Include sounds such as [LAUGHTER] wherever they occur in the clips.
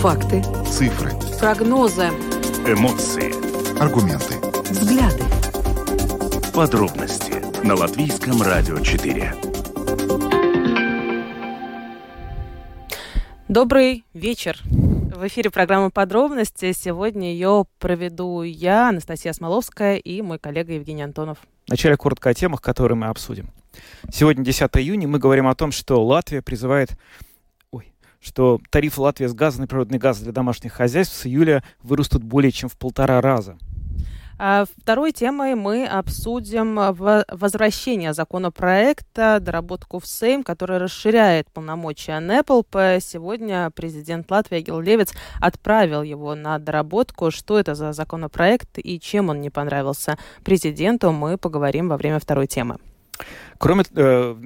Факты. Цифры. Прогнозы. Эмоции. Аргументы. Взгляды. Подробности на Латвийском радио 4. Добрый вечер. В эфире программа «Подробности». Сегодня ее проведу я, Анастасия Смоловская, и мой коллега Евгений Антонов. Вначале коротко о темах, которые мы обсудим. Сегодня, 10 июня, мы говорим о том, что Латвия призывает что тарифы Латвии с газа на природный газ для домашних хозяйств с июля вырастут более чем в полтора раза. А второй темой мы обсудим возвращение законопроекта, доработку в Сейм, который расширяет полномочия НЭПЛП. Сегодня президент Латвии Гил Левец отправил его на доработку. Что это за законопроект и чем он не понравился президенту, мы поговорим во время второй темы. Кроме, э,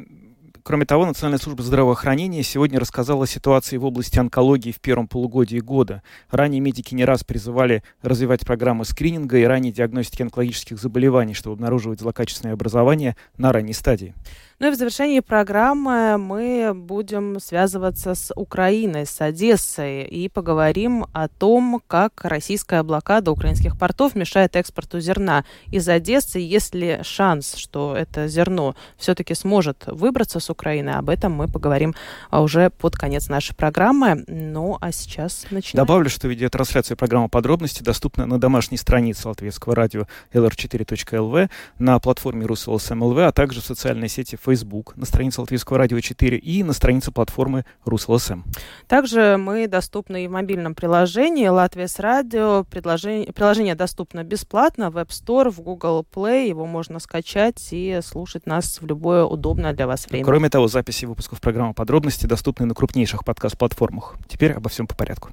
Кроме того, Национальная служба здравоохранения сегодня рассказала о ситуации в области онкологии в первом полугодии года. Ранее медики не раз призывали развивать программы скрининга и ранней диагностики онкологических заболеваний, чтобы обнаруживать злокачественное образование на ранней стадии. Ну и в завершении программы мы будем связываться с Украиной, с Одессой и поговорим о том, как российская блокада украинских портов мешает экспорту зерна из Одессы. Есть ли шанс, что это зерно все-таки сможет выбраться с Украины? Об этом мы поговорим уже под конец нашей программы. Ну а сейчас начинаем. Добавлю, что видеотрансляция программы «Подробности» доступна на домашней странице латвийского радио lr4.lv, на платформе РусЛСМЛВ, а также в социальной сети Facebook на странице Латвийского радио 4 и на странице платформы РусЛСМ. Также мы доступны и в мобильном приложении Латвия с радио. Приложение, приложение доступно бесплатно в App Store, в Google Play. Его можно скачать и слушать нас в любое удобное для вас время. Кроме того, записи выпусков программы «Подробности» доступны на крупнейших подкаст-платформах. Теперь обо всем по порядку.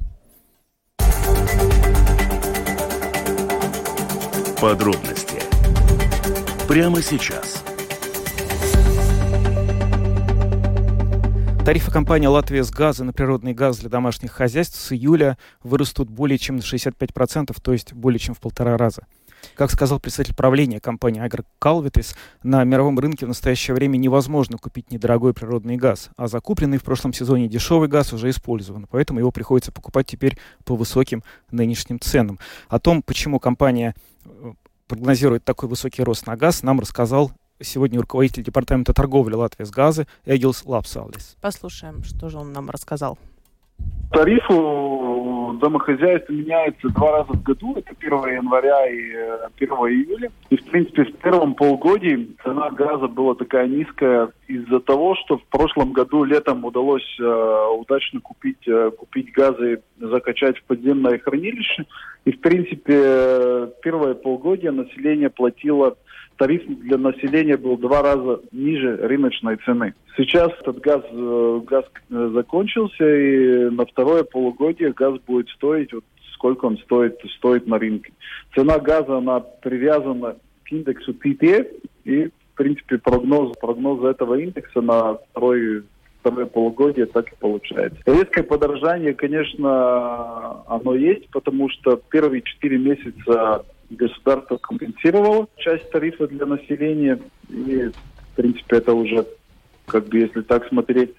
Подробности прямо сейчас – Тарифы компании «Латвия с газа» на природный газ для домашних хозяйств с июля вырастут более чем на 65%, то есть более чем в полтора раза. Как сказал представитель правления компании Агро Калвитис, на мировом рынке в настоящее время невозможно купить недорогой природный газ, а закупленный в прошлом сезоне дешевый газ уже использован, поэтому его приходится покупать теперь по высоким нынешним ценам. О том, почему компания э, прогнозирует такой высокий рост на газ, нам рассказал сегодня руководитель департамента торговли Латвии с газы Эгилс Лапсалис. Послушаем, что же он нам рассказал. Тарифы домохозяйств меняются два раза в году. Это 1 января и 1 э, июля. И, в принципе, в первом полугодии цена газа была такая низкая из-за того, что в прошлом году летом удалось э, удачно купить, э, купить газ и закачать в подземное хранилище. И, в принципе, первое полугодие население платило тариф для населения был два раза ниже рыночной цены. Сейчас этот газ, э, газ э, закончился, и на второе полугодие газ будет стоить, вот сколько он стоит, стоит на рынке. Цена газа, она привязана к индексу PPE, и, в принципе, прогноз, прогноз этого индекса на второй второе полугодие так и получается. Резкое подорожание, конечно, оно есть, потому что первые четыре месяца государство компенсировало часть тарифа для населения. И, в принципе, это уже, как бы, если так смотреть,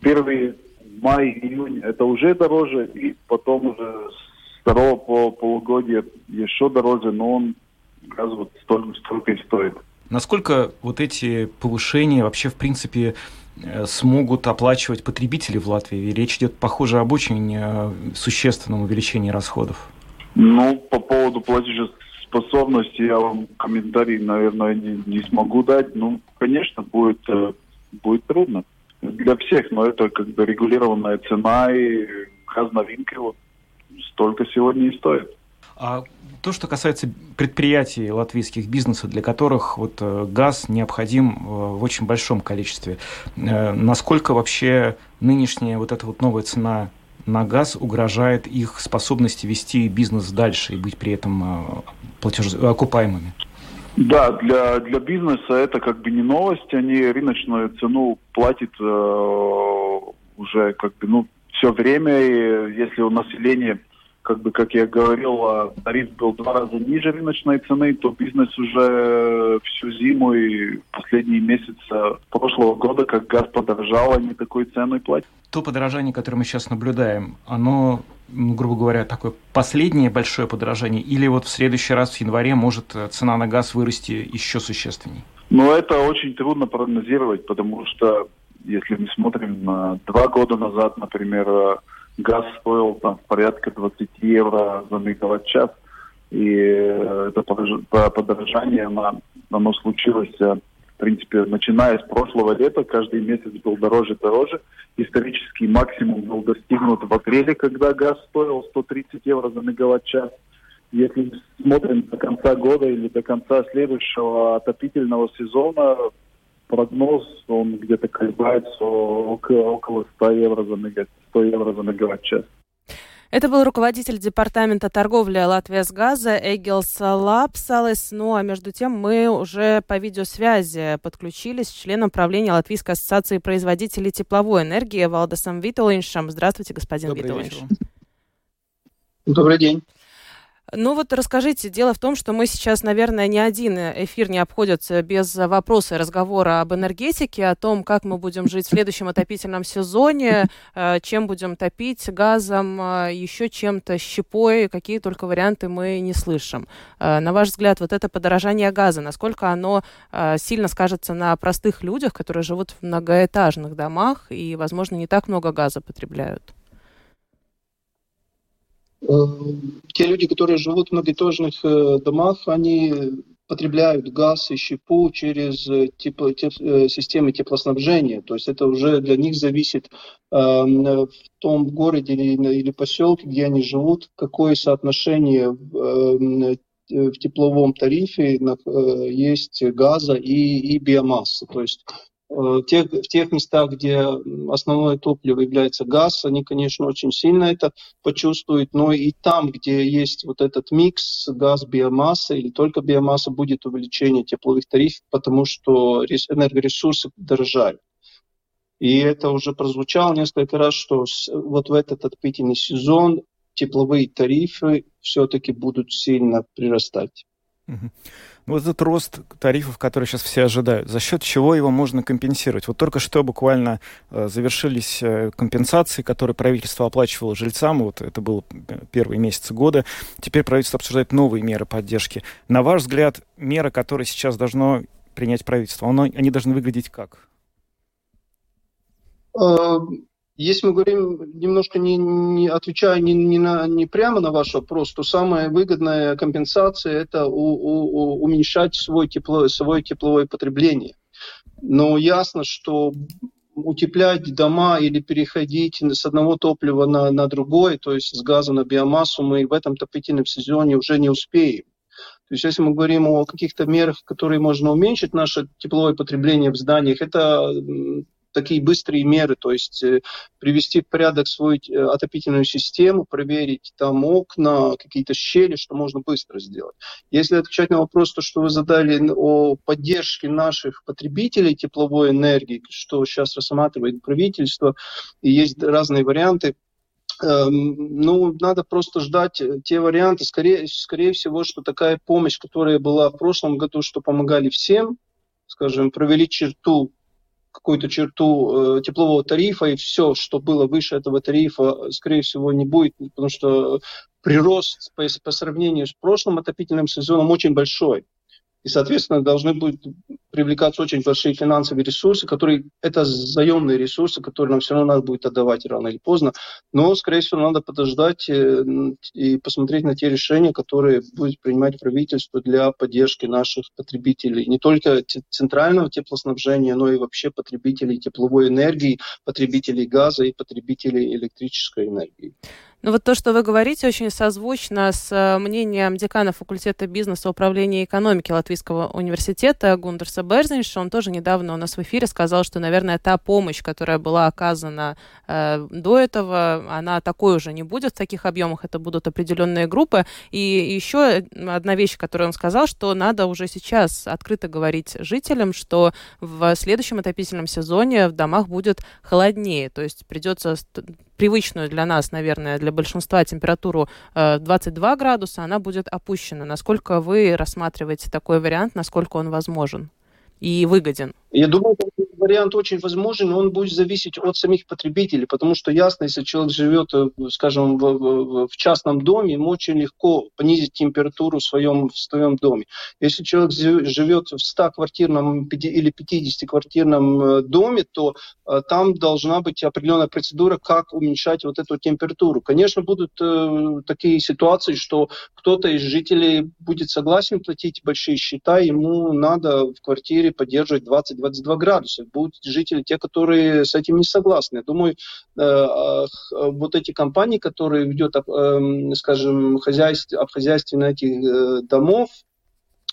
первый май, июнь это уже дороже, и потом уже с второго по полугодия еще дороже, но он газ вот столько, столько и стоит. Насколько вот эти повышения вообще, в принципе, э, смогут оплачивать потребители в Латвии? Речь идет, похоже, об очень э, существенном увеличении расходов. Ну, по поводу платежеспособности я вам комментарий, наверное, не, не смогу дать. Ну, конечно, будет, э, будет трудно для всех, но это как бы регулированная цена, и газ новинки вот столько сегодня и стоит. А то, что касается предприятий латвийских бизнеса, для которых вот э, газ необходим э, в очень большом количестве, насколько вообще нынешняя вот эта вот новая цена на газ угрожает их способности вести бизнес дальше и быть при этом платеж... окупаемыми? Да, для, для бизнеса это как бы не новость. Они рыночную цену платят э, уже как бы ну все время. И если у населения как бы, как я говорил, а, тариф был два раза ниже рыночной цены, то бизнес уже всю зиму и последние месяцы прошлого года, как газ подорожал, они такую цену и платят. То подорожание, которое мы сейчас наблюдаем, оно грубо говоря, такое последнее большое подорожание, или вот в следующий раз в январе может э, цена на газ вырасти еще существенней? Ну, это очень трудно прогнозировать, потому что если мы смотрим на два года назад, например, э, газ стоил там порядка 20 евро за мегаватт-час, и э, это подорожание, оно, оно случилось в принципе, начиная с прошлого лета, каждый месяц был дороже и дороже. Исторический максимум был достигнут в апреле, когда газ стоил 130 евро за мегаватт-час. Если смотрим до конца года или до конца следующего отопительного сезона, прогноз, он где-то колебается около, около 100 евро за, мега, 100 евро за мегаватт-час. Это был руководитель департамента торговли Латвия с газа Эгилс Лапсалес. Ну а между тем мы уже по видеосвязи подключились с членом правления Латвийской ассоциации производителей тепловой энергии Валдесом Виталиншем. Здравствуйте, господин Виталинш. Добрый день. Ну вот расскажите, дело в том, что мы сейчас, наверное, ни один эфир не обходится без вопроса и разговора об энергетике, о том, как мы будем жить в следующем отопительном сезоне, э, чем будем топить, газом, э, еще чем-то, щепой, какие только варианты мы не слышим. Э, на ваш взгляд, вот это подорожание газа, насколько оно сильно скажется на простых людях, которые живут в многоэтажных домах и, возможно, не так много газа потребляют? Э, те люди, которые живут в многоэтажных э, домах, они потребляют газ и щепу через э, тепло, теп, системы теплоснабжения. То есть это уже для них зависит э, в том городе или, или поселке, где они живут, какое соотношение э, в тепловом тарифе есть газа и, и биомассы. То есть в тех, в тех местах, где основное топливо является газ, они, конечно, очень сильно это почувствуют, но и там, где есть вот этот микс газ, биомасса или только биомасса, будет увеличение тепловых тарифов, потому что энергоресурсы дорожают. И это уже прозвучало несколько раз, что вот в этот отопительный сезон тепловые тарифы все-таки будут сильно прирастать. Ну, вот этот рост тарифов, который сейчас все ожидают, за счет чего его можно компенсировать? Вот только что буквально э, завершились э, компенсации, которые правительство оплачивало жильцам, вот это было э, первые месяцы года. Теперь правительство обсуждает новые меры поддержки. На ваш взгляд, меры, которые сейчас должно принять правительство, оно, они должны выглядеть как? Если мы говорим, немножко не, не отвечая не, не, на, не прямо на ваш вопрос, то самая выгодная компенсация – это у, у, уменьшать свой тепло, свое тепловое потребление. Но ясно, что утеплять дома или переходить с одного топлива на, на другое, то есть с газа на биомассу, мы в этом отопительном сезоне уже не успеем. То есть если мы говорим о каких-то мерах, которые можно уменьшить наше тепловое потребление в зданиях, это такие быстрые меры, то есть э, привести в порядок свою э, отопительную систему, проверить там окна, какие-то щели, что можно быстро сделать. Если отвечать на вопрос, то, что вы задали о поддержке наших потребителей тепловой энергии, что сейчас рассматривает правительство, и есть разные варианты, эм, ну, надо просто ждать э, те варианты. Скорее, скорее всего, что такая помощь, которая была в прошлом году, что помогали всем, скажем, провели черту какую-то черту э, теплового тарифа, и все, что было выше этого тарифа, скорее всего, не будет, потому что прирост по, по сравнению с прошлым отопительным сезоном очень большой. И, соответственно, должны будут привлекаться очень большие финансовые ресурсы, которые это заемные ресурсы, которые нам все равно надо будет отдавать рано или поздно. Но, скорее всего, надо подождать э, и посмотреть на те решения, которые будет принимать правительство для поддержки наших потребителей. Не только центрального теплоснабжения, но и вообще потребителей тепловой энергии, потребителей газа и потребителей электрической энергии. Ну вот то, что вы говорите, очень созвучно с э, мнением декана факультета бизнеса, управления экономики Латвийского университета Гундерса Берзинша. Он тоже недавно у нас в эфире сказал, что, наверное, та помощь, которая была оказана э, до этого, она такой уже не будет в таких объемах, это будут определенные группы. И еще одна вещь, которую он сказал, что надо уже сейчас открыто говорить жителям, что в следующем отопительном сезоне в домах будет холоднее, то есть придется привычную для нас, наверное, для большинства температуру 22 э, градуса, она будет опущена. Насколько вы рассматриваете такой вариант, насколько он возможен и выгоден? Я думаю, этот вариант очень возможен, но он будет зависеть от самих потребителей, потому что ясно, если человек живет, э, скажем, в, в, в частном доме, ему очень легко понизить температуру в своем, в своем доме. Если человек живет в 100-квартирном или 50-квартирном э, доме, то э, там должна быть определенная процедура, как уменьшать вот эту температуру. Конечно, будут такие ситуации, что кто-то из жителей будет согласен платить большие счета, ему надо в квартире поддерживать 20 22 градуса. Будут жители, те, которые с этим не согласны. Я думаю, э, э, вот эти компании, которые ведут, э, скажем, хозяйство, обхозяйствование этих домов,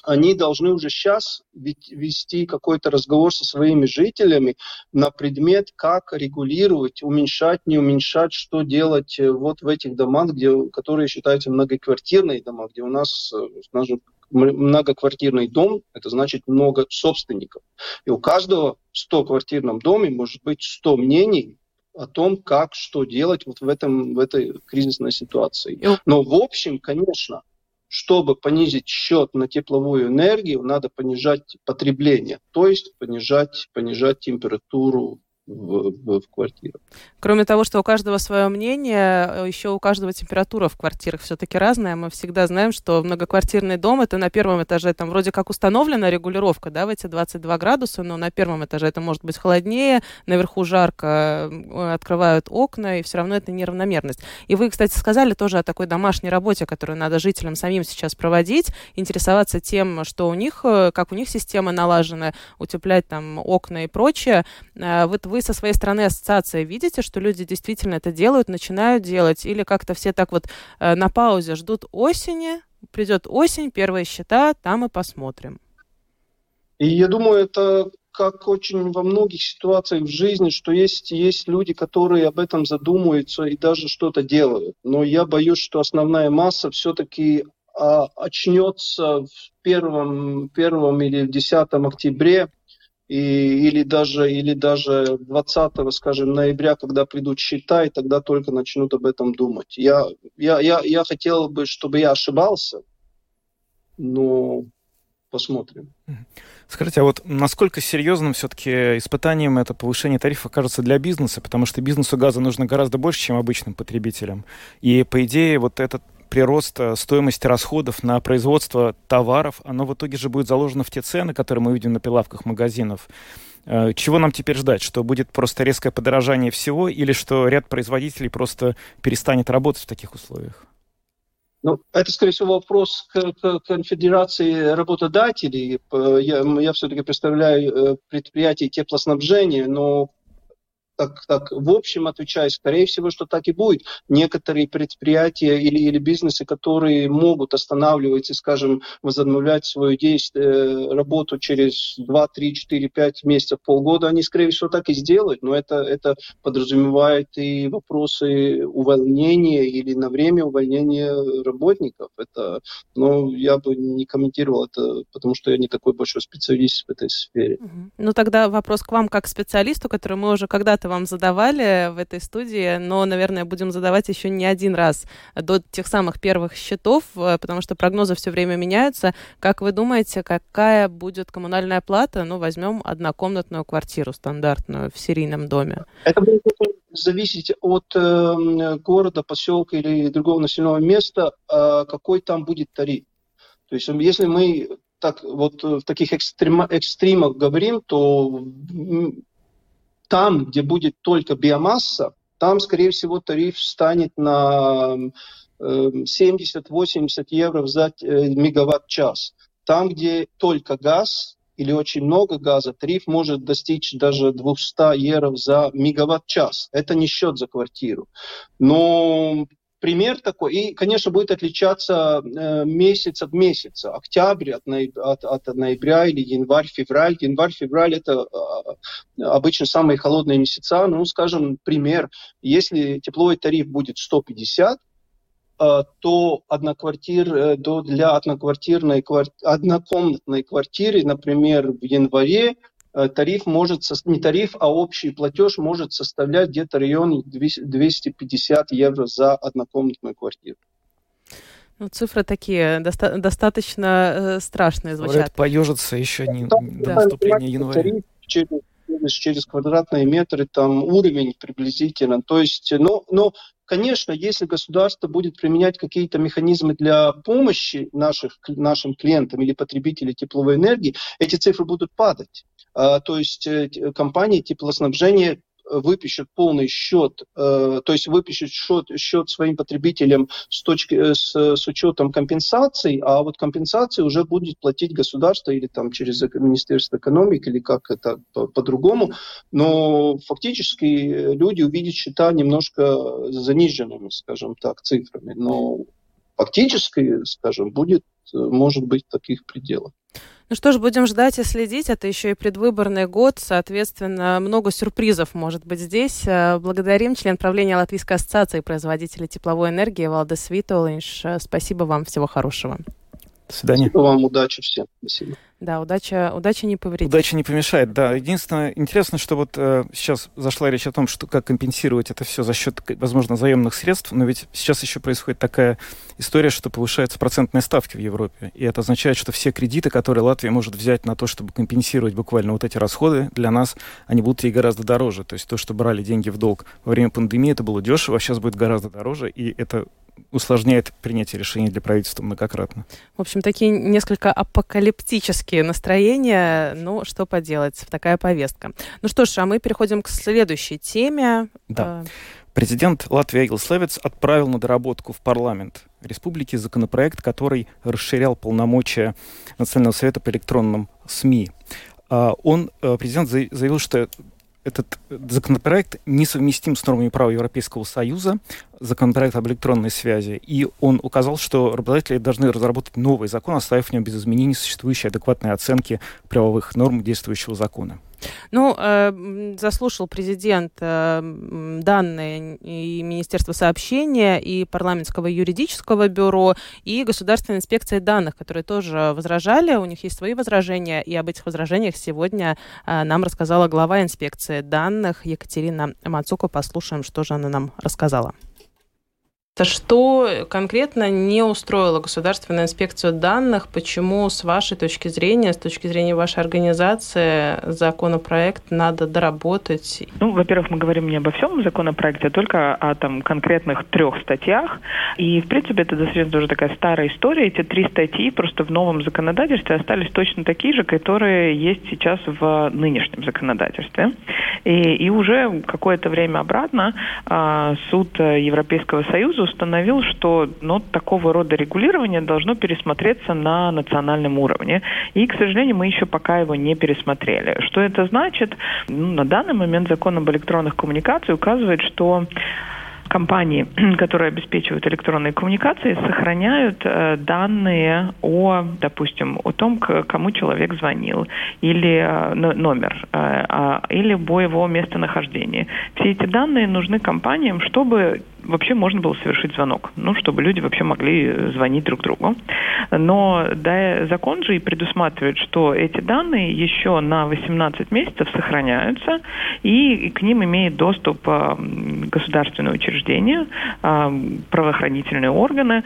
они должны уже сейчас вести какой-то разговор со своими жителями на предмет, как регулировать, уменьшать, не уменьшать, что делать вот в этих домах, где, которые считаются многоквартирные дома, где у нас, скажем, многоквартирный дом, это значит много собственников. И у каждого в 100-квартирном доме может быть 100 мнений о том, как, что делать вот в, этом, в этой кризисной ситуации. Но в общем, конечно, чтобы понизить счет на тепловую энергию, надо понижать потребление, то есть понижать, понижать температуру в, в, в квартирах. Кроме того, что у каждого свое мнение, э, еще у каждого температура в квартирах все-таки разная. Мы всегда знаем, что многоквартирный дом это на первом этаже там вроде как установлена регулировка, да, в эти 22 градуса, но на первом этаже это может быть холоднее, наверху жарко, открывают окна, и все равно это неравномерность. И вы, кстати, сказали тоже о такой домашней работе, которую надо жителям самим сейчас проводить, интересоваться тем, что у них, э, как у них система налажена, утеплять там окна и прочее. Э, вот вы вы со своей стороны ассоциации видите, что люди действительно это делают, начинают делать, или как-то все так вот э, на паузе ждут осени, придет осень, первые счета, там и посмотрим. И я думаю, это как очень во многих ситуациях в жизни, что есть, есть люди, которые об этом задумываются и даже что-то делают. Но я боюсь, что основная масса все-таки а, очнется в первом, первом или в 10 октябре и, или даже, или даже 20, скажем, ноября, когда придут счета, и тогда только начнут об этом думать. Я, я, я, я хотел бы, чтобы я ошибался, но посмотрим. Скажите, а вот насколько серьезным все-таки испытанием это повышение тарифа кажется для бизнеса? Потому что бизнесу газа нужно гораздо больше, чем обычным потребителям. И, по идее, вот этот прирост стоимости расходов на производство товаров, оно в итоге же будет заложено в те цены, которые мы видим на прилавках магазинов. Э, чего нам теперь ждать? Что будет просто резкое подорожание всего или что ряд производителей просто перестанет работать в таких условиях? Ну, это, скорее всего, вопрос к, к конфедерации работодателей. Э, я, я все-таки представляю э, предприятие теплоснабжения, но так, так в общем отвечаю, скорее всего, что так и будет. Некоторые предприятия или, или бизнесы, которые могут останавливать и, скажем, возобновлять свою действие, э, работу через 2, 3, 4, 5 месяцев, полгода, они, скорее всего, так и сделают. Но это, это подразумевает и вопросы увольнения или на время увольнения работников. Это, но я бы не комментировал это, потому что я не такой большой специалист в этой сфере. Ну тогда вопрос к вам как специалисту, который мы уже когда-то это вам задавали в этой студии, но, наверное, будем задавать еще не один раз до тех самых первых счетов, э, потому что прогнозы все время меняются. Как вы думаете, какая будет коммунальная плата? Ну, возьмем однокомнатную квартиру стандартную в серийном доме. Это будет зависеть от э, города, поселка или другого населенного места, э, какой там будет тариф. То есть, если мы так вот в таких экстрема, экстримах говорим, то там, где будет только биомасса, там, скорее всего, тариф станет на 70-80 эм, евро за э, мегаватт-час. Там, где только газ или очень много газа, тариф может достичь даже 200 евро за мегаватт-час. Это не счет за квартиру. Но пример такой. И, конечно, будет отличаться э, месяц от месяца. Октябрь от, от, от ноября или январь, февраль. Январь, февраль это э, обычно самые холодные месяца. Ну, скажем, пример. Если тепловой тариф будет 150, э, то одноквартир, э, для одноквартирной, однокомнатной квартиры, например, в январе тариф может, не тариф, а общий платеж может составлять где-то район 250 евро за однокомнатную квартиру. Ну, цифры такие доста- достаточно э, страшные звучат. Говорят, поежиться еще не да, до наступления января. Тариф через, через, через квадратные метры там уровень приблизительно. То есть, ну, ну, конечно, если государство будет применять какие-то механизмы для помощи наших, нашим клиентам или потребителям тепловой энергии, эти цифры будут падать. А, то есть э, компании теплоснабжения выпишут полный счет, э, то есть выпишут счет, счет своим потребителям с, точки, э, с, с учетом компенсаций, а вот компенсации уже будет платить государство или там через Министерство экономики, или как это по-другому. Но фактически люди увидят счета немножко заниженными, скажем так, цифрами. Но фактически, скажем, будет, может быть, в таких пределах. Ну что ж, будем ждать и следить. Это еще и предвыборный год, соответственно, много сюрпризов может быть здесь. Э, благодарим член правления Латвийской ассоциации производителей тепловой энергии Валдес Витолинш. Спасибо вам, всего хорошего. До свидания. Спасибо вам, удачи всем. Спасибо. Да, удача, удача не повредит. Удача не помешает, да. Единственное, интересно, что вот э, сейчас зашла речь о том, что как компенсировать это все за счет, возможно, заемных средств, но ведь сейчас еще происходит такая история, что повышаются процентные ставки в Европе. И это означает, что все кредиты, которые Латвия может взять на то, чтобы компенсировать буквально вот эти расходы, для нас они будут ей гораздо дороже. То есть то, что брали деньги в долг во время пандемии, это было дешево, а сейчас будет гораздо дороже, и это усложняет принятие решений для правительства многократно. В общем, такие несколько апокалиптические настроения. Ну, что поделать, такая повестка. Ну что ж, а мы переходим к следующей теме. Да. Э, Президент Латвии Эгил Слевец отправил на доработку в парламент республики законопроект, который расширял полномочия Национального совета по электронным СМИ. А он, э, президент заявил, что этот законопроект несовместим с нормами права Европейского Союза, законопроект об электронной связи, и он указал, что работодатели должны разработать новый закон, оставив в нем без изменений существующие адекватные оценки правовых норм действующего закона. Ну, э, заслушал президент э, данные и Министерства сообщения, и парламентского юридического бюро, и Государственной инспекции данных, которые тоже возражали. У них есть свои возражения, и об этих возражениях сегодня э, нам рассказала глава инспекции данных Екатерина Мацуко. Послушаем, что же она нам рассказала. Что конкретно не устроило Государственную инспекцию данных? Почему, с вашей точки зрения, с точки зрения вашей организации, законопроект надо доработать? Ну, во-первых, мы говорим не обо всем законопроекте, а только о там, конкретных трех статьях. И, в принципе, это достаточно уже такая старая история. Эти три статьи просто в новом законодательстве остались точно такие же, которые есть сейчас в нынешнем законодательстве. И, и уже какое-то время обратно а, суд Европейского Союза установил, что ну, такого рода регулирование должно пересмотреться на национальном уровне. И, к сожалению, мы еще пока его не пересмотрели. Что это значит? Ну, на данный момент закон об электронных коммуникациях указывает, что компании, [CLEARS THROAT] которые обеспечивают электронные коммуникации, сохраняют э, данные о, допустим, о том, к кому человек звонил, или э, номер, э, а, или его местонахождении. Все эти данные нужны компаниям, чтобы вообще можно было совершить звонок, ну, чтобы люди вообще могли звонить друг другу. Но да, закон же и предусматривает, что эти данные еще на 18 месяцев сохраняются, и к ним имеет доступ а, государственное учреждение, а, правоохранительные органы,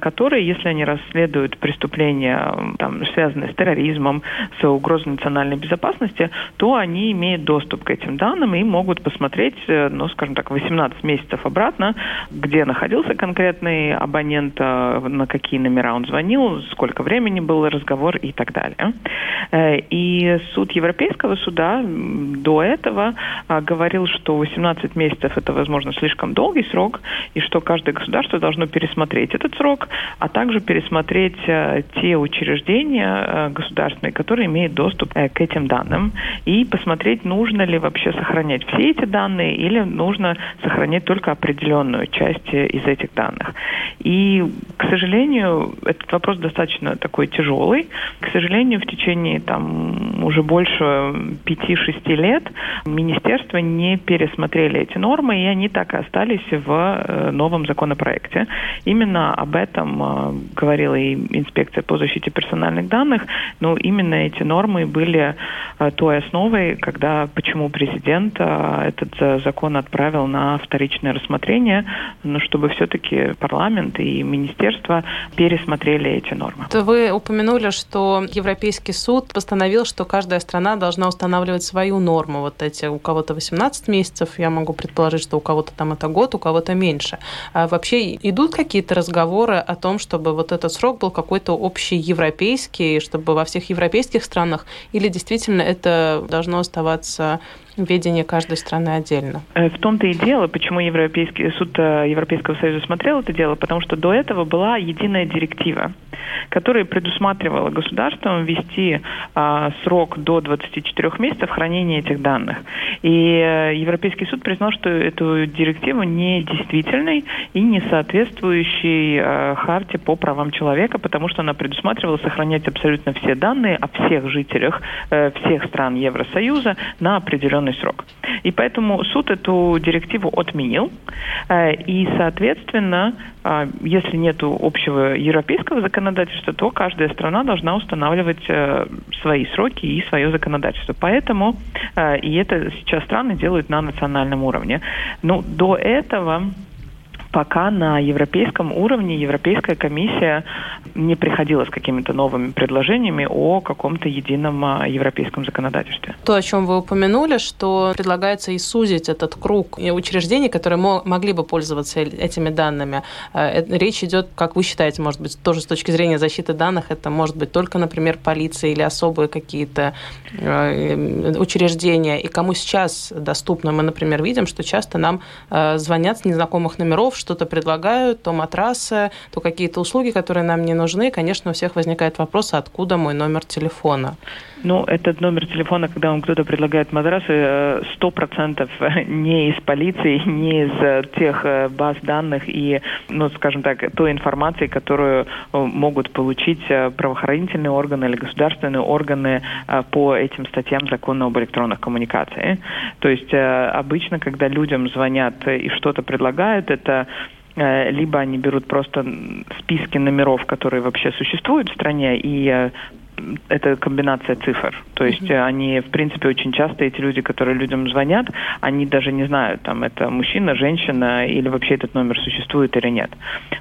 которые, если они расследуют преступления, там, связанные с терроризмом, с угрозой национальной безопасности, то они имеют доступ к этим данным и могут посмотреть, э, ну, скажем так, 18 месяцев обратно, где находился конкретный абонент, э, на какие номера он звонил, сколько времени был разговор и так далее. Э, и суд Европейского суда до этого э, говорил, что 18 месяцев это, возможно, слишком долгий срок, и что каждое государство должно пересмотреть этот срок, а также пересмотреть те учреждения государственные, которые имеют доступ к этим данным, и посмотреть, нужно ли вообще сохранять все эти данные или нужно сохранять только определенную определенную часть из этих данных. И, к сожалению, этот вопрос достаточно такой тяжелый. К сожалению, в течение там уже больше 5-6 лет министерства не пересмотрели эти нормы, и они так и остались в новом законопроекте. Именно об этом говорила и инспекция по защите персональных данных, но именно эти нормы были той основой, когда почему президент этот закон отправил на вторичное рассмотрение, но чтобы все-таки парламент и министерство пересмотрели эти нормы. Вы упомянули, что Европейский суд постановил, что каждая страна должна устанавливать свою норму. Вот эти у кого-то 18 месяцев, я могу предположить, что у кого-то там это год, у кого-то меньше. А вообще идут какие-то разговоры о том, чтобы вот этот срок был какой-то общий европейский, чтобы во всех европейских странах, или действительно это должно оставаться ведение каждой страны отдельно. Э, в том-то и дело, почему Европейский суд э, Европейского Союза смотрел это дело, потому что до этого была единая директива, которая предусматривала государствам ввести а, срок до 24 месяцев хранения этих данных. И а, Европейский суд признал, что эту директиву не действительной и не соответствующей а, харте по правам человека, потому что она предусматривала сохранять абсолютно все данные о всех жителях а, всех стран Евросоюза на определенный определенный срок. И поэтому суд эту директиву отменил. Э, и, соответственно, э, если нет общего европейского законодательства, то каждая страна должна устанавливать э, свои сроки и свое законодательство. Поэтому и это сейчас страны делают на национальном уровне. Ну, до этого пока на европейском уровне Европейская комиссия не приходила с какими-то новыми предложениями о каком-то едином а, европейском законодательстве. То, о чем вы упомянули, что предлагается и сузить этот круг учреждений, которые могли бы пользоваться этими данными. Э, речь идет, как вы считаете, может быть, тоже с точки зрения защиты данных, это может быть только, например, полиция или особые какие-то э, учреждения. И кому сейчас доступно, мы, например, видим, что часто нам э, звонят с незнакомых номеров, что-то предлагают, то матрасы, то какие-то услуги, которые нам не нужны. Конечно, у всех возникает вопрос, откуда мой номер телефона. Ну, этот номер телефона, когда вам кто-то предлагает матрасы, э, сто процентов [LAUGHS] не из полиции, не из э, тех э, баз данных и, ну, скажем так, той информации, которую могут получить правоохранительные органы или государственные органы по этим статьям закона об электронных коммуникациях. То есть обычно, когда людям звонят и что-то предлагают, это либо они берут просто списки номеров, которые вообще существуют в стране, и это комбинация цифр. То есть mm-hmm. они, в принципе, очень часто эти люди, которые людям звонят, они даже не знают, там, это мужчина, женщина или вообще этот номер существует или нет.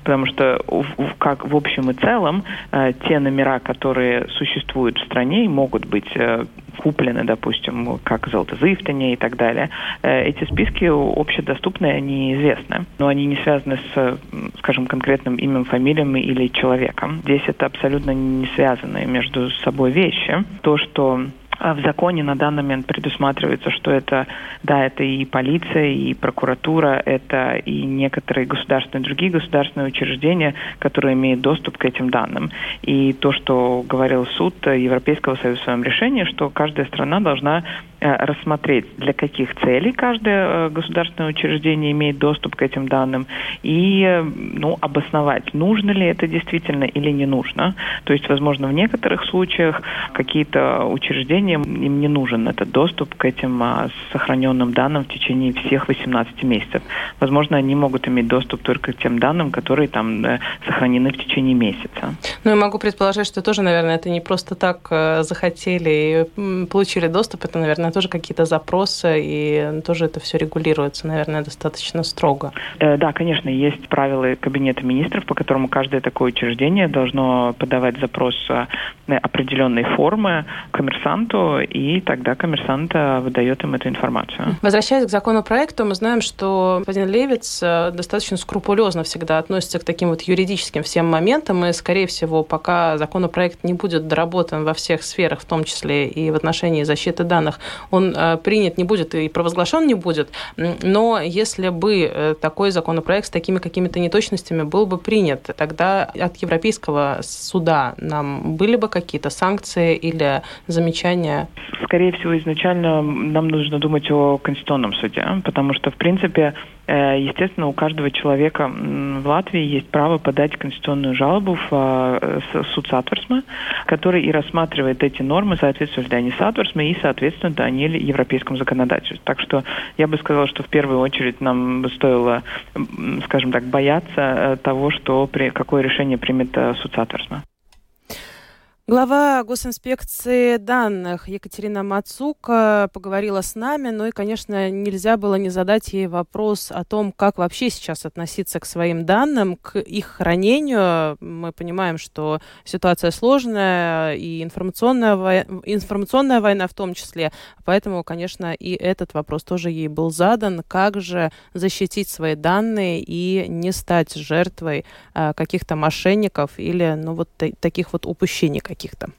Потому что в, как в общем и целом э, те номера, которые существуют в стране, могут быть э, куплены, допустим, как золотозывтание и так далее. Э, эти списки общедоступные, они известны, но они не связаны с, скажем, конкретным именем, фамилией или человеком. Здесь это абсолютно не связанные между собой вещи. То, что в законе на данный момент предусматривается, что это, да, это и полиция, и прокуратура, это и некоторые государственные, другие государственные учреждения, которые имеют доступ к этим данным. И то, что говорил суд Европейского Союза в своем решении, что каждая страна должна рассмотреть, для каких целей каждое э, государственное учреждение имеет доступ к этим данным и э, ну, обосновать, нужно ли это действительно или не нужно. То есть, возможно, в некоторых случаях какие-то учреждения, им не нужен этот доступ к этим а, сохраненным данным в течение всех 18 месяцев. Возможно, они могут иметь доступ только к тем данным, которые там сохранены в течение месяца. Ну, я могу предположить, что тоже, наверное, это не просто так захотели и получили доступ, это, наверное, тоже какие-то запросы, и тоже это все регулируется, наверное, достаточно строго. Э, да, конечно, есть правила Кабинета министров, по которому каждое такое учреждение должно подавать запрос э, определенной формы коммерсанту, и тогда коммерсант э, выдает им эту информацию. Возвращаясь к законопроекту, мы знаем, что господин Левиц достаточно скрупулезно всегда относится к таким вот юридическим всем моментам, и, скорее всего, пока законопроект не будет доработан во всех сферах, в том числе и в отношении защиты данных, он э, принят не будет и провозглашен не будет. Но если бы э, такой законопроект с такими какими-то неточностями был бы принят, тогда от Европейского суда нам были бы какие-то санкции или замечания? Скорее всего, изначально нам нужно думать о Конституционном суде, потому что, в принципе, естественно, у каждого человека в Латвии есть право подать конституционную жалобу в э, суд Сатверсме, который и рассматривает эти нормы, соответствуют ли они Сатверсме, и, соответственно, со всем европейскому законодательству. Так что я бы сказала, что в первую очередь нам стоило, скажем так, бояться э, того, что при, какое решение примет э, суд Сатверсме. Глава госинспекции данных Екатерина Мацука поговорила с нами, ну и, конечно, нельзя было не задать ей вопрос о том, как вообще сейчас относиться к своим данным, к их хранению. Мы понимаем, что ситуация сложная и информационная, вой... информационная война в том числе, поэтому, конечно, и этот вопрос тоже ей был задан. Как же защитить свои данные и не стать жертвой а, каких-то мошенников или, ну, вот таких вот упущений каких-то?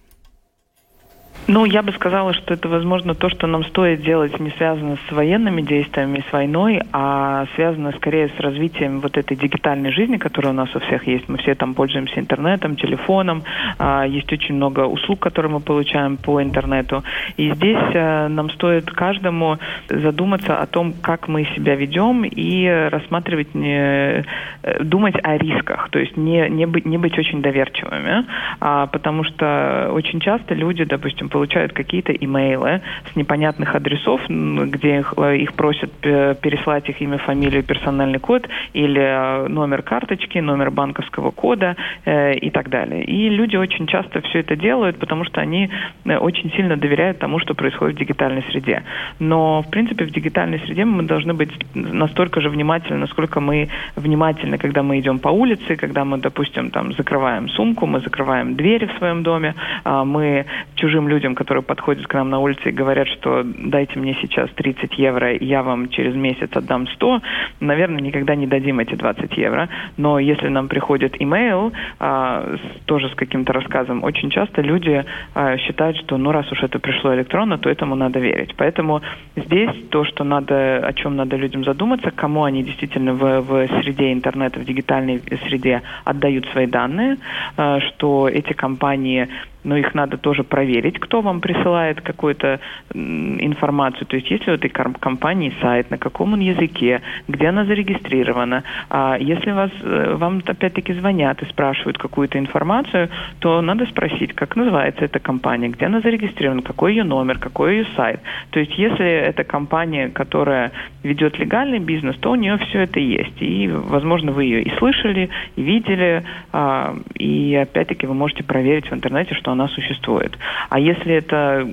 Ну, я бы сказала, что это, возможно, то, что нам стоит делать, не связано с военными действиями, с войной, а связано скорее с развитием вот этой дигитальной жизни, которая у нас у всех есть. Мы все там пользуемся интернетом, телефоном, а, есть очень много услуг, которые мы получаем по интернету. И здесь а, нам стоит каждому задуматься о том, как мы себя ведем и рассматривать, не, э, думать о рисках, то есть не, не, быть, не быть очень доверчивыми, а, потому что очень часто люди, допустим, получают какие-то имейлы с непонятных адресов, где их, э, их просят переслать их имя, фамилию, персональный код или э, номер карточки, номер банковского кода э, и так далее. И люди очень часто все это делают, потому что они э, очень сильно доверяют тому, что происходит в дигитальной среде. Но, в принципе, в дигитальной среде мы должны быть настолько же внимательны, насколько мы внимательны, когда мы идем по улице, когда мы, допустим, там закрываем сумку, мы закрываем двери в своем доме, а мы чужим людям людям, которые подходят к нам на улице и говорят, что дайте мне сейчас 30 евро, я вам через месяц отдам 100, наверное, никогда не дадим эти 20 евро. Но если нам приходит имейл, а, тоже с каким-то рассказом, очень часто люди а, считают, что ну раз уж это пришло электронно, то этому надо верить. Поэтому здесь то, что надо, о чем надо людям задуматься, кому они действительно в, в среде интернета, в дигитальной среде отдают свои данные, а, что эти компании но их надо тоже проверить, кто вам присылает какую-то информацию. То есть если у этой компании сайт, на каком он языке, где она зарегистрирована. А если вас, э, вам опять-таки звонят и спрашивают какую-то информацию, то надо спросить, как называется эта компания, где она зарегистрирована, какой ее номер, какой ее сайт. То есть если это компания, которая ведет легальный бизнес, то у нее все это есть. И, возможно, вы ее и слышали, и видели, а, и опять-таки вы можете проверить в интернете, что она существует. А если это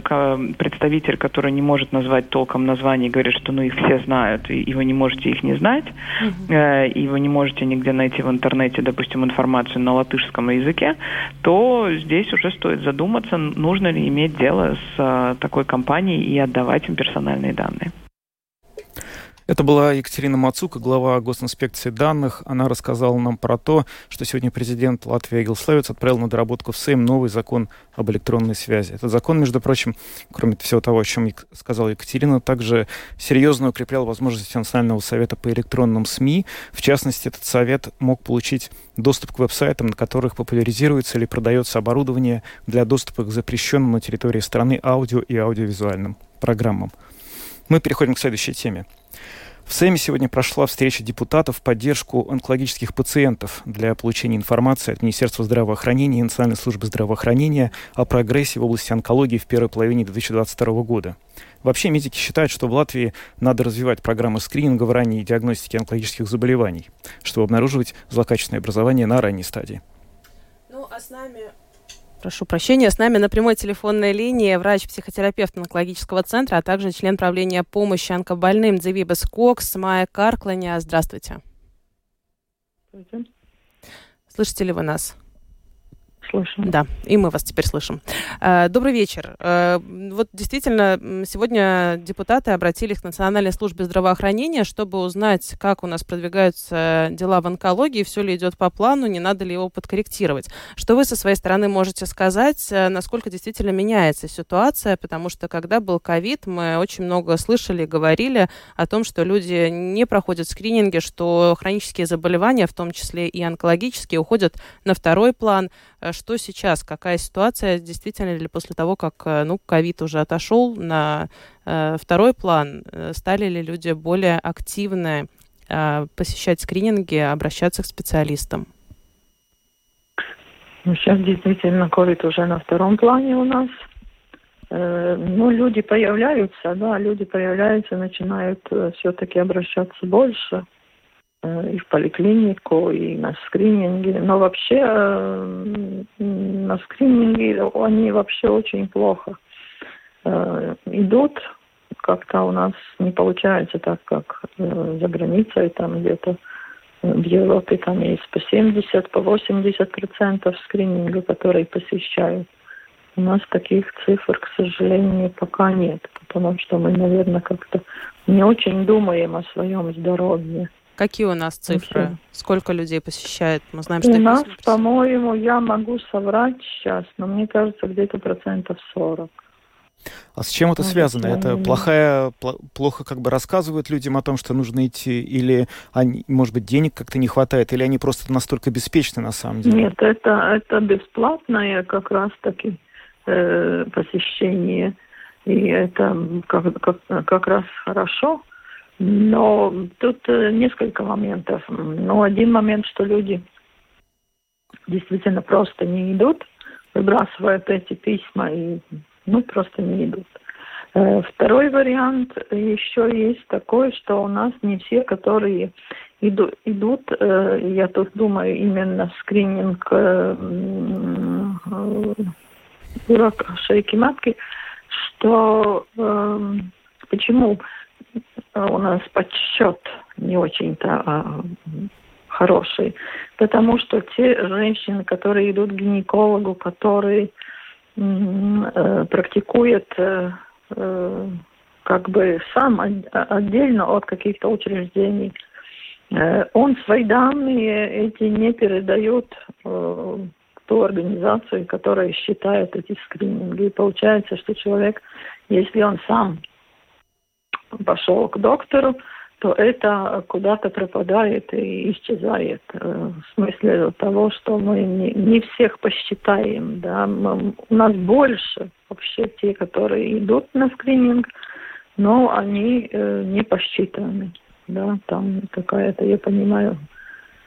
представитель, который не может назвать толком название, говорит, что ну их все знают, и, вы не можете их не знать, mm-hmm. и вы не можете нигде найти в интернете, допустим, информацию на латышском языке, то здесь уже стоит задуматься, нужно ли иметь дело с э, такой компанией и отдавать им персональные данные. Это была Екатерина Мацука, глава госинспекции данных. Она рассказала нам про то, что сегодня президент Латвии Эгил Славец отправил на доработку в Сейм новый закон об электронной связи. Этот закон, между прочим, кроме всего того, о чем сказала Екатерина, также серьезно укреплял возможности Национального совета по электронным СМИ. В частности, этот совет мог получить доступ к веб-сайтам, на которых популяризируется или продается оборудование для доступа к запрещенным на территории страны аудио и аудиовизуальным программам. Мы переходим к следующей теме. В Сейме сегодня прошла встреча депутатов в поддержку онкологических пациентов для получения информации от Министерства здравоохранения и Национальной службы здравоохранения о прогрессе в области онкологии в первой половине 2022 года. Вообще медики считают, что в Латвии надо развивать программы скрининга в ранней диагностике онкологических заболеваний, чтобы обнаруживать злокачественное образование на ранней стадии. Ну, а с нами Прошу прощения. С нами на прямой телефонной линии врач-психотерапевт онкологического центра, а также член правления помощи онкобольным Дзивибес Кокс Майя Каркланя. Здравствуйте. Здравствуйте. Слышите ли вы нас? Слышим. Да, и мы вас теперь слышим. Э, добрый вечер. Э, вот действительно, сегодня депутаты обратились к Национальной службе здравоохранения, чтобы узнать, как у нас продвигаются дела в онкологии, все ли идет по плану, не надо ли его подкорректировать. Что вы со своей стороны можете сказать, э, насколько действительно меняется ситуация, потому что когда был ковид, мы очень много слышали говорили о том, что люди не проходят скрининги, что хронические заболевания, в том числе и онкологические, уходят на второй план что сейчас, какая ситуация действительно ли после того, как э, ну, ковид уже отошел на э, второй план, э, стали ли люди более активны э, посещать скрининги, обращаться к специалистам? Ну, сейчас действительно ковид уже на втором плане у нас. Э, ну, люди появляются, да, люди появляются, начинают э, все-таки обращаться больше э, и в поликлинику, и на скрининги. Но вообще на скрининги они вообще очень плохо идут. Как-то у нас не получается так, как за границей, там где-то в Европе там есть по 70, по 80 процентов скрининга, которые посещают. У нас таких цифр, к сожалению, пока нет, потому что мы, наверное, как-то не очень думаем о своем здоровье. Какие у нас цифры? Сколько людей посещает? Мы знаем, что у нас, по-моему, я могу соврать сейчас, но мне кажется, где-то процентов 40. А с чем это связано? Это плохая, плохо как бы рассказывают людям о том, что нужно идти, или, они, может быть, денег как-то не хватает, или они просто настолько беспечны на самом деле? Нет, это, это бесплатное как раз-таки э, посещение, и это как, как, как раз хорошо. Но тут э, несколько моментов. Но один момент, что люди действительно просто не идут, выбрасывают эти письма и ну, просто не идут. Э, второй вариант еще есть такой, что у нас не все, которые иду, идут, э, я тут думаю именно скрининг рака шейки матки, что почему у нас подсчет не очень-то а, хороший, потому что те женщины, которые идут к гинекологу, которые э, практикуют э, э, как бы сам отдельно от каких-то учреждений, э, он свои данные эти не передает э, ту организацию, которая считает эти скрининги. И получается, что человек, если он сам пошел к доктору, то это куда-то пропадает и исчезает. Э, в смысле того, что мы не, не всех посчитаем. Да? Мы, у нас больше вообще те, которые идут на скрининг, но они э, не посчитаны. Да? Там какая-то, я понимаю,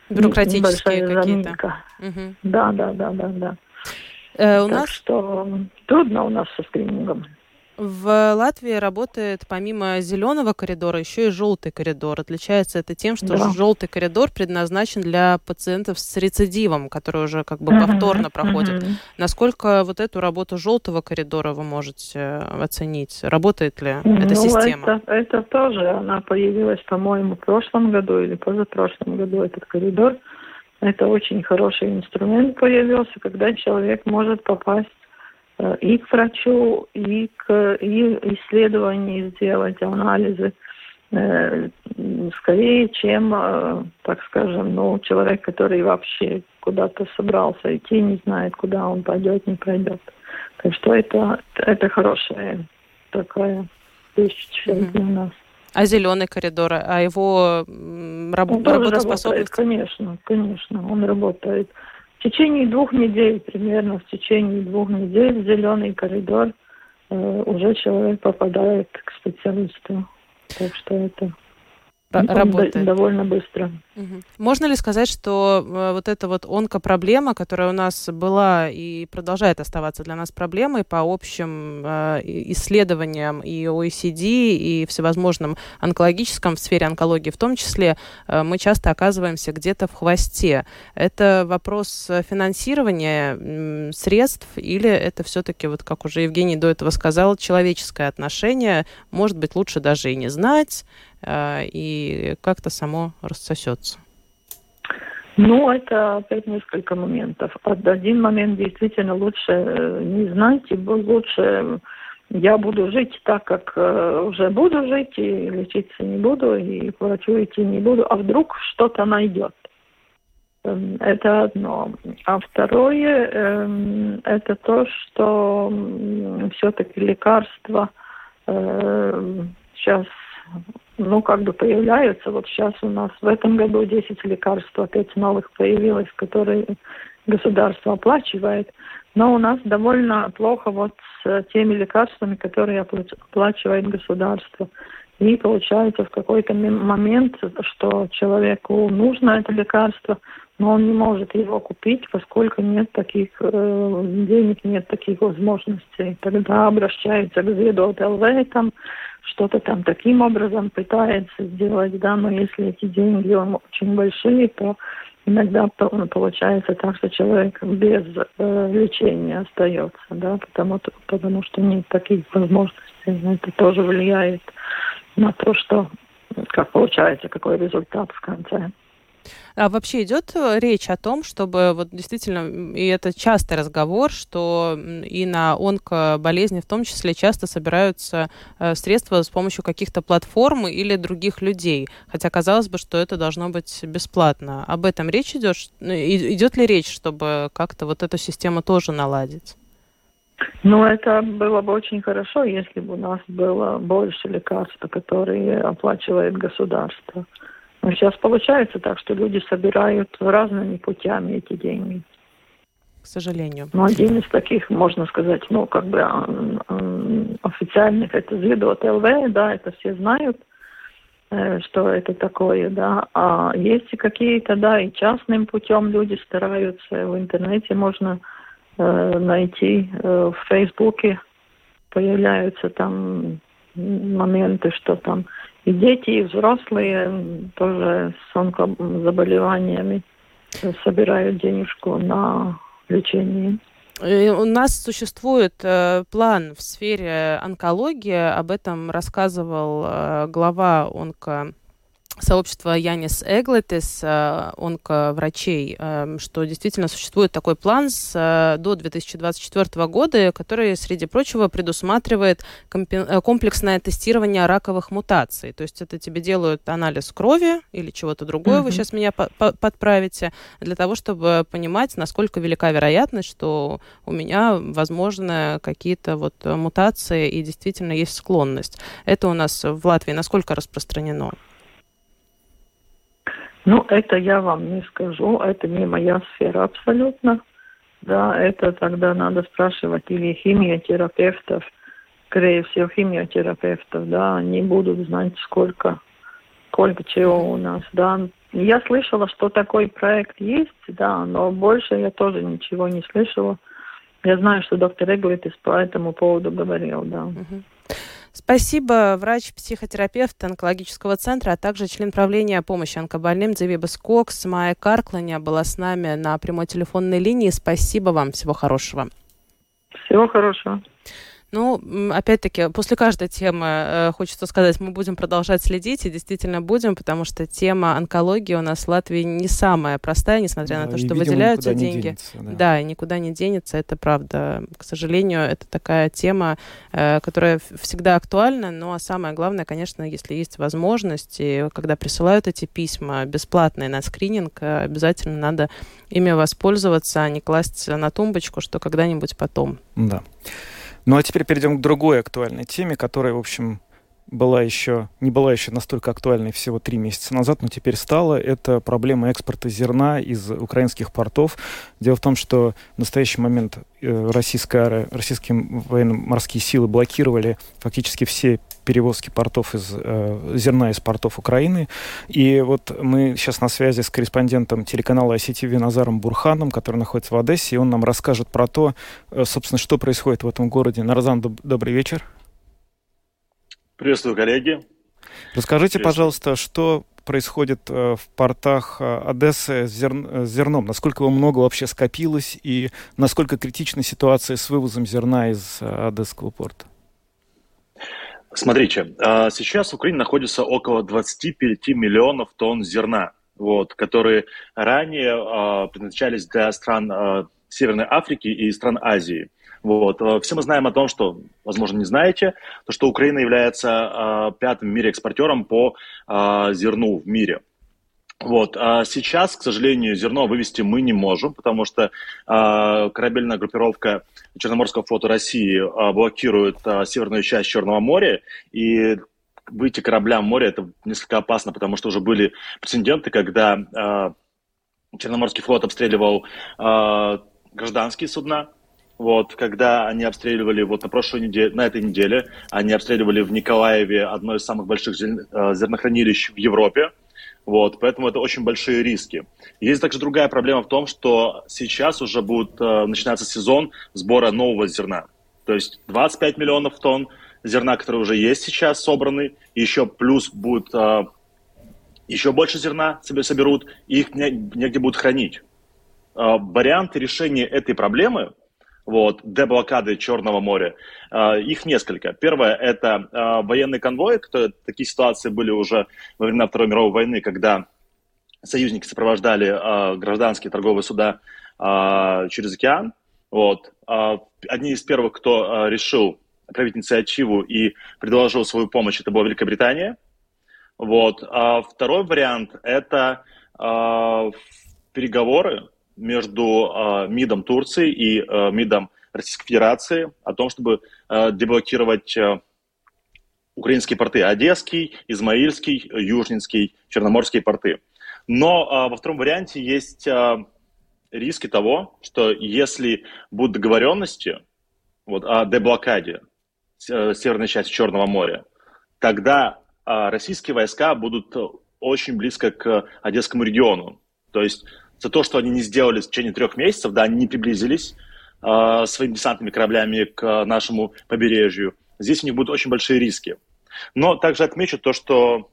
Бюрократические какие-то. Угу. Да, да, да, да, да. Э, у так нас... что трудно у нас со скринингом. В Латвии работает помимо зеленого коридора еще и желтый коридор. Отличается это тем, что да. желтый коридор предназначен для пациентов с рецидивом, которые уже как бы повторно uh-huh, проходят. Uh-huh. Насколько вот эту работу желтого коридора вы можете э, оценить? Работает ли ну, эта система? Это, это тоже, она появилась, по-моему, в прошлом году или позапрошлом году, этот коридор. Это очень хороший инструмент появился, когда человек может попасть и к врачу, и к и исследованию сделать, анализы. Э, скорее, чем, э, так скажем, ну, человек, который вообще куда-то собрался идти, не знает, куда он пойдет, не пройдет. Так что это, это хорошая такая вещь mm-hmm. для нас. А зеленый коридор, а его раб- он работоспособность? Работает, конечно, конечно, он работает. В течение двух недель, примерно в течение двух недель, в зеленый коридор э, уже человек попадает к специалисту. Так что это работает. Довольно быстро. Угу. Можно ли сказать, что э, вот эта вот онкопроблема, которая у нас была и продолжает оставаться для нас проблемой по общим э, исследованиям и OECD, и всевозможным онкологическим в сфере онкологии в том числе, э, мы часто оказываемся где-то в хвосте. Это вопрос финансирования э, средств или это все-таки, вот как уже Евгений до этого сказал, человеческое отношение, может быть, лучше даже и не знать, и как-то само рассосется? Ну, это опять несколько моментов. Один момент действительно лучше э, не знать, и лучше я буду жить так, как э, уже буду жить, и лечиться не буду, и к врачу идти не буду, а вдруг что-то найдет. Эм, это одно. А второе, эм, это то, что все-таки лекарства сейчас ну, как бы появляются. Вот сейчас у нас в этом году 10 лекарств опять новых появилось, которые государство оплачивает. Но у нас довольно плохо вот с теми лекарствами, которые оплачивает государство. И получается в какой-то момент, что человеку нужно это лекарство, но он не может его купить, поскольку нет таких э, денег, нет таких возможностей. Тогда обращается к Зведот ЛВ, там что-то там таким образом пытается сделать, да, но если эти деньги очень большие, то иногда получается так, что человек без э, лечения остается, да, потому, потому что нет таких возможностей. Это тоже влияет на то, что как получается, какой результат в конце. А вообще идет э, речь о том, чтобы вот действительно, и это частый разговор, что и на онкоболезни в том числе часто собираются э, средства с помощью каких-то платформ или других людей. Хотя казалось бы, что это должно быть бесплатно. Об этом речь идет? Ну, идет ли речь, чтобы как-то вот эту систему тоже наладить? Ну, это было бы очень хорошо, если бы у нас было больше лекарств, которые оплачивает государство. Но сейчас получается так, что люди собирают разными путями эти деньги. К сожалению. Ну, один из таких, можно сказать, ну, как бы официальных, это Зведот ЛВ, да, это все знают, э, что это такое, да. А есть и какие-то, да, и частным путем люди стараются, в интернете можно э, найти, э, в Фейсбуке появляются там моменты, что там и дети, и взрослые тоже с онкозаболеваниями собирают денежку на лечение. У нас существует э, план в сфере онкологии, об этом рассказывал э, глава онко сообщества Янис Эглетис, э, онковрачей, э, что действительно существует такой план с, э, до 2024 года, который, среди прочего, предусматривает комплексное тестирование раковых мутаций. То есть это тебе делают анализ крови или чего-то другое, mm-hmm. вы сейчас меня по подправите, для того, чтобы понимать, насколько велика вероятность, что у меня возможны какие-то вот мутации и действительно есть склонность. Это у нас в Латвии насколько распространено? Ну, это я вам не скажу, это не моя сфера абсолютно. Да, это тогда надо спрашивать или химиотерапевтов, скорее всего, химиотерапевтов, да, они будут знать, сколько, сколько чего у нас, да. Я слышала, что такой проект есть, да, но больше я тоже ничего не слышала. Я знаю, что доктор Эглитис по этому поводу говорил, да. Uh-huh. Спасибо, врач-психотерапевт онкологического центра, а также член правления помощи онкобольным Дзевибас Кокс Майя Каркланя была с нами на прямой телефонной линии. Спасибо вам, всего хорошего. Всего хорошего. Ну, опять-таки, после каждой темы э, хочется сказать, мы будем продолжать следить, и действительно будем, потому что тема онкологии у нас в Латвии не самая простая, несмотря да, на то, что выделяются деньги. Денется, да. да, и никуда не денется, это правда. К сожалению, это такая тема, э, которая всегда актуальна, но самое главное, конечно, если есть возможность, и когда присылают эти письма бесплатные на скрининг, э, обязательно надо ими воспользоваться, а не класть на тумбочку, что когда-нибудь потом. Да. Ну а теперь перейдем к другой актуальной теме, которая, в общем, была еще, не была еще настолько актуальной всего три месяца назад, но теперь стала. Это проблема экспорта зерна из украинских портов. Дело в том, что в настоящий момент э, российская, российские военно-морские силы блокировали фактически все перевозки портов из, э, зерна из портов Украины. И вот мы сейчас на связи с корреспондентом телеканала ICTV Назаром Бурханом, который находится в Одессе, и он нам расскажет про то, э, собственно, что происходит в этом городе. Нарзан, доб- добрый вечер. Приветствую, коллеги. Расскажите, пожалуйста, что происходит э, в портах э, Одессы с, зер... с зерном? Насколько его много вообще скопилось и насколько критична ситуация с вывозом зерна из Одесского порта? Смотрите, а, сейчас в Украине находится около 25 миллионов тонн зерна, вот, которые ранее а, предназначались для стран а, Северной Африки и стран Азии. Вот. Все мы знаем о том, что, возможно, не знаете, то, что Украина является пятым в мире экспортером по зерну в мире. Вот. А сейчас, к сожалению, зерно вывести мы не можем, потому что а, корабельная группировка Черноморского флота России а, блокирует а, северную часть Черного моря, и выйти кораблям в море это несколько опасно, потому что уже были прецеденты, когда а, Черноморский флот обстреливал а, гражданские суда, вот, когда они обстреливали, вот на прошлой неделе, на этой неделе, они обстреливали в Николаеве одно из самых больших зернохранилищ в Европе, Вот, поэтому это очень большие риски. Есть также другая проблема в том, что сейчас уже будет э, начинаться сезон сбора нового зерна. То есть 25 миллионов тонн зерна, которые уже есть сейчас собраны, еще плюс будет э, еще больше зерна себе соберут, и их не, негде будут хранить. Э, варианты решения этой проблемы вот, деблокады Черного моря. Uh, их несколько. Первое – это uh, военный конвой. Такие ситуации были уже во времена Второй мировой войны, когда союзники сопровождали uh, гражданские торговые суда через океан. Вот. Одни из первых, кто решил проявить инициативу и предложил свою помощь, это была Великобритания. Вот. А второй вариант – это переговоры между э, МИДом Турции и э, МИДом Российской Федерации о том, чтобы э, деблокировать э, украинские порты Одесский, Измаильский, Южнинский, Черноморские порты. Но э, во втором варианте есть э, риски того, что если будут договоренности вот, о деблокаде э, северной части Черного моря, тогда э, российские войска будут очень близко к Одесскому региону. То есть за то, что они не сделали в течение трех месяцев, да, они не приблизились э, своими десантными кораблями к нашему побережью. Здесь у них будут очень большие риски. Но также отмечу то, что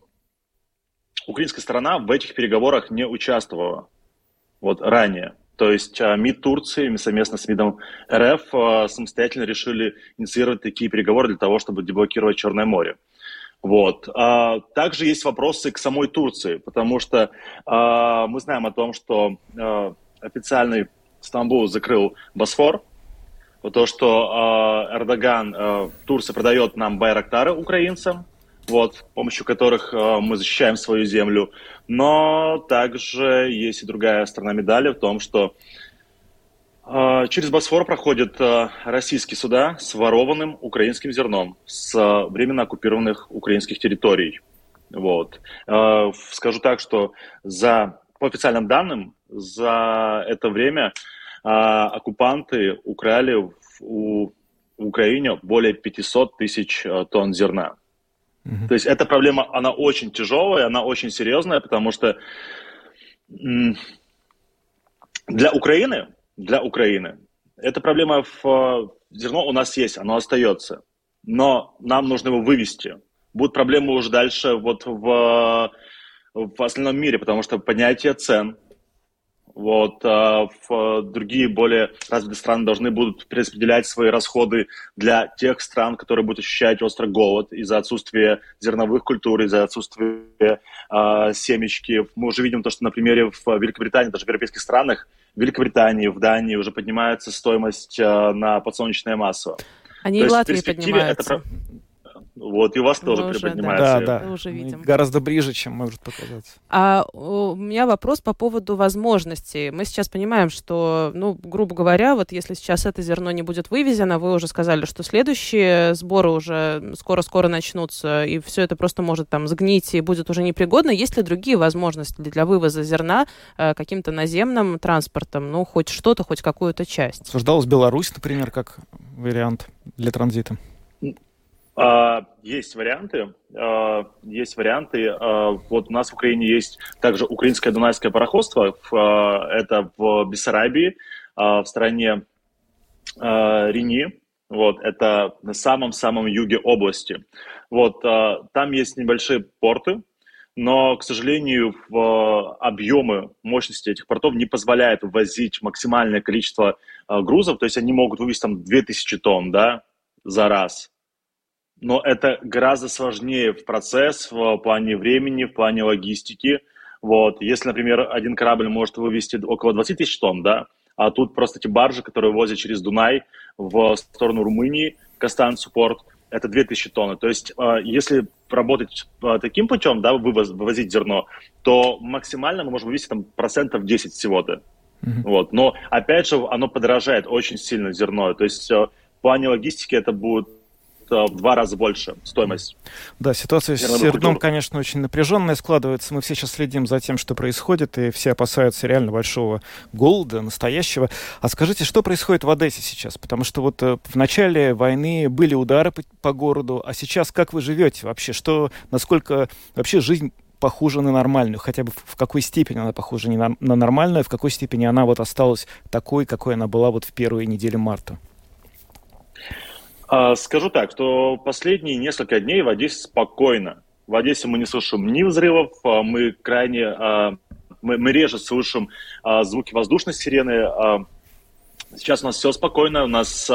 украинская сторона в этих переговорах не участвовала вот ранее. То есть а, МИД Турции совместно с МИДом РФ а, самостоятельно решили инициировать такие переговоры для того, чтобы деблокировать Черное море. Вот. А, также есть вопросы к самой Турции, потому что а, мы знаем о том, что а, официальный Стамбул закрыл Босфор, то, что э, Эрдоган, э, Турция продает нам байрактары украинцам, вот, с помощью которых э, мы защищаем свою землю. Но также есть и другая сторона медали в том, что а, через Босфор проходят а, российские суда с ворованным украинским зерном с а, временно оккупированных украинских территорий. Вот. Скажу так, что за, по официальным данным, за это время оккупанты украли в, у, в Украине более 500 тысяч тонн зерна. То есть эта проблема, она очень тяжелая, она очень серьезная, потому что для Украины для Украины. Эта проблема в э, зерно у нас есть, оно остается. Но нам нужно его вывести. Будут проблемы уже дальше вот в, в остальном мире, потому что понятие цен, вот, а в другие более развитые страны должны будут перераспределять свои расходы для тех стран, которые будут ощущать острый голод из-за отсутствия зерновых культур, из-за отсутствия э, семечки. Мы уже видим то, что на примере в Великобритании, даже в европейских странах, в Великобритании, в Дании уже поднимается стоимость э, на подсолнечное масло. Они То и в Латвии поднимаются. Это, вот, и у вас тоже уже, приподнимается. Да, да. Мы уже видим. Гораздо ближе, чем может показаться. А у меня вопрос по поводу возможностей. Мы сейчас понимаем, что, ну, грубо говоря, вот если сейчас это зерно не будет вывезено, вы уже сказали, что следующие сборы уже скоро-скоро начнутся, и все это просто может там сгнить и будет уже непригодно. Есть ли другие возможности для вывоза зерна э, каким-то наземным транспортом? Ну, хоть что-то, хоть какую-то часть. Обсуждалась Беларусь, например, как вариант для транзита. А, есть варианты, а, есть варианты. А, вот у нас в Украине есть также украинское дунайское пароходство. Это в Бессарабии, в стране Рини. Вот, это на самом-самом юге области. Вот, там есть небольшие порты, но, к сожалению, в объемы мощности этих портов не позволяют ввозить максимальное количество грузов, то есть они могут вывести там 2000 тонн, да, за раз но это гораздо сложнее в процесс в плане времени, в плане логистики. Вот. Если, например, один корабль может вывести около 20 тысяч тонн, да, а тут просто эти баржи, которые возят через Дунай в сторону Румынии, Костанцу порт, это 2000 тонн. То есть, а, если работать а, таким путем, да, вывоз, вывозить зерно, то максимально мы можем вывести там процентов 10 всего-то. Mm-hmm. Вот. Но, опять же, оно подорожает очень сильно зерно. То есть, в плане логистики это будет в два раза больше стоимость. Да, ситуация с зерном, конечно, очень напряженная складывается. Мы все сейчас следим за тем, что происходит, и все опасаются реально большого голода, настоящего. А скажите, что происходит в Одессе сейчас? Потому что вот э, в начале войны были удары по, по городу, а сейчас как вы живете вообще? Что, насколько вообще жизнь похожа на нормальную, хотя бы в какой степени она похожа на, на нормальную, в какой степени она вот осталась такой, какой она была вот в первые недели марта? А, скажу так, что последние несколько дней в Одессе спокойно. В Одессе мы не слышим ни взрывов, а, мы крайне, а, мы, реже слышим звуки воздушной сирены. Сейчас у нас все спокойно, у нас,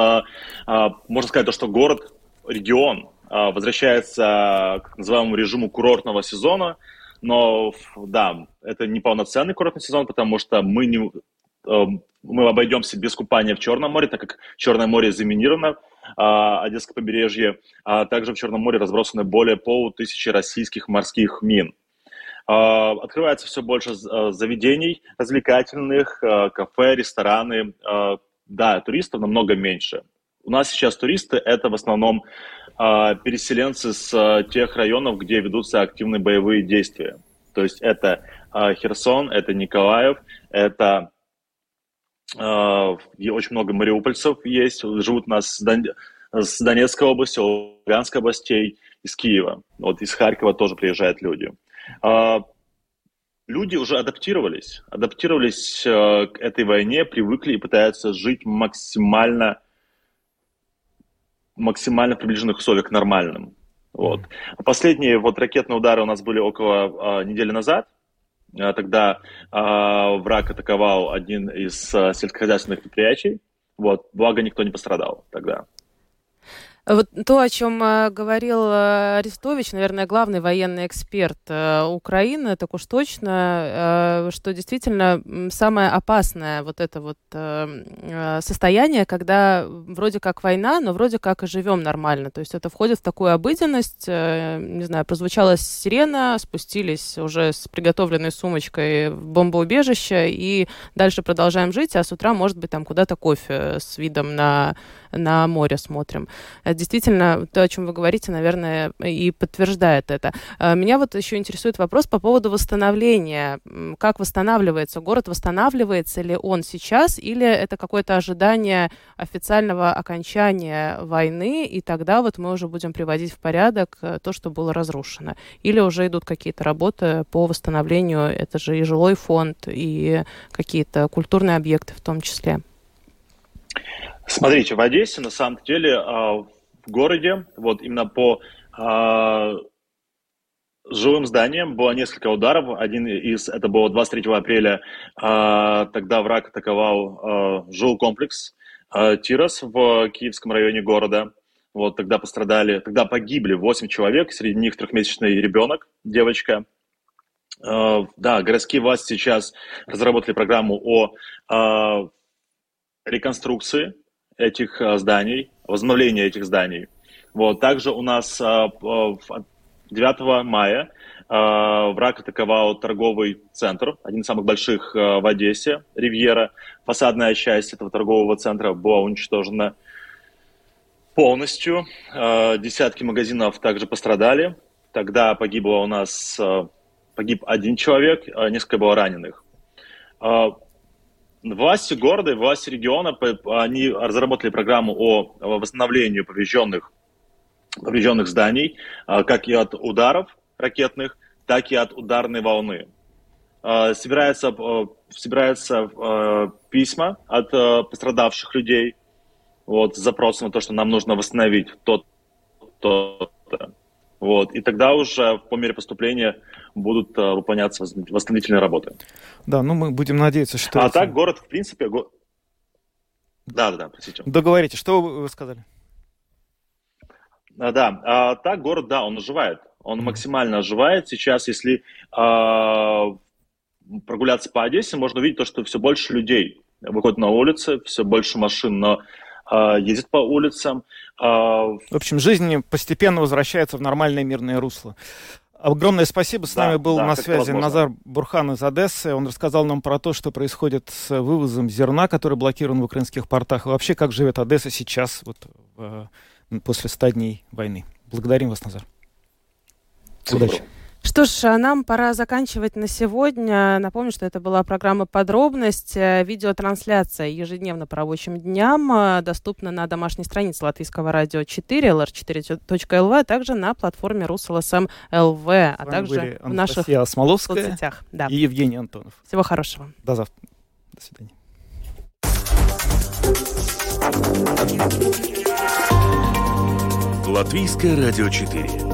можно сказать, то, что город, регион возвращается к называемому режиму курортного сезона, но да, это не полноценный курортный сезон, потому что мы не, мы обойдемся без купания в Черном море, так как Черное море заминировано, Одесское побережье, а также в Черном море разбросаны более полутысячи российских морских мин. А, открывается все больше а, заведений развлекательных, кафе, рестораны. Да, туристов намного меньше. У нас сейчас туристы – это в основном переселенцы с тех районов, где ведутся активные боевые действия. То есть это Херсон, это Николаев, это а, очень много мариупольцев есть, живут у нас с Донецкой области, Луганской областей, из Киева. Вот из Харькова тоже приезжают люди. А, люди уже адаптировались, адаптировались а, к этой войне, привыкли и пытаются жить максимально, максимально приближенных условиях к нормальным. Вот. Последние вот ракетные удары у нас были около недели назад. А, тогда э, враг атаковал один из э, сельскохозяйственных предприятий. Вот, благо никто не пострадал тогда. Вот то, о чем э, говорил э, Арестович, наверное, главный военный эксперт э, Украины, так уж точно, что действительно самое опасное вот это вот состояние, когда вроде как война, но вроде как и живем нормально. То есть это входит в такую обыденность, не знаю, прозвучала сирена, спустились уже с приготовленной сумочкой в бомбоубежище и дальше продолжаем жить, а с утра, может быть, там куда-то кофе с видом на, на море смотрим действительно, то, о чем вы говорите, наверное, и подтверждает это. А, меня вот еще интересует вопрос по поводу восстановления. Как восстанавливается город? Восстанавливается ли он сейчас, или это какое-то ожидание официального окончания войны, и тогда вот мы уже будем приводить в порядок э, то, что было разрушено? Или уже идут какие-то работы по восстановлению, это же и жилой фонд, и какие-то культурные объекты в том числе? Смотрите, в Одессе на самом деле а, в городе, вот именно по э, жилым зданиям было несколько ударов. Один из, это было 23 апреля, э, тогда враг атаковал э, жилкомплекс э, Тирос в Киевском районе города. Вот тогда пострадали, тогда погибли 8 человек, среди них трехмесячный ребенок, девочка. Э, да, городские власти сейчас разработали программу о э, реконструкции этих э, зданий, возобновления этих зданий. Вот. Также у нас 9 э, мая э, враг атаковал торговый центр, один из самых больших в Одессе, Ривьера. Фасадная часть этого торгового центра была уничтожена полностью. Десятки магазинов также пострадали. Тогда погибло у нас погиб один человек, несколько было раненых. Власти города и власти региона, они разработали программу о восстановлении поврежденных, поврежденных зданий, а, как и от ударов ракетных, так и от ударной волны. А, собираются, собираются письма от пострадавших людей вот, с запросом на то, что нам нужно восстановить то-то. Вот. И тогда уже по мере поступления будут uh, выполняться восстановительные работы. Да, ну мы будем надеяться, что... А это... так город, в принципе... Го... Да, да, да, простите. Договорите, что вы сказали? А, да, а, так город, да, он оживает. Он максимально оживает. Сейчас, если а, прогуляться по Одессе, можно увидеть то, что все больше людей выходят на улицы, все больше машин на а, ездит по улицам. А, в общем, жизнь постепенно возвращается в нормальное мирное русло. Огромное спасибо. С да, нами был да, на связи Назар Бурхан из Одессы. Он рассказал нам про то, что происходит с вывозом зерна, который блокирован в украинских портах. И вообще, как живет Одесса сейчас, вот, после ста дней войны. Благодарим вас, Назар. Удачи. Что ж, а нам пора заканчивать на сегодня. Напомню, что это была программа «Подробность». Видеотрансляция ежедневно по рабочим дням э, доступна на домашней странице Латвийского радио 4, lr4.lv, а также на платформе РусЛСМ ЛВ, а также в наших соцсетях. Да. И Евгений Антонов. Всего хорошего. До завтра. До свидания. Латвийское радио 4.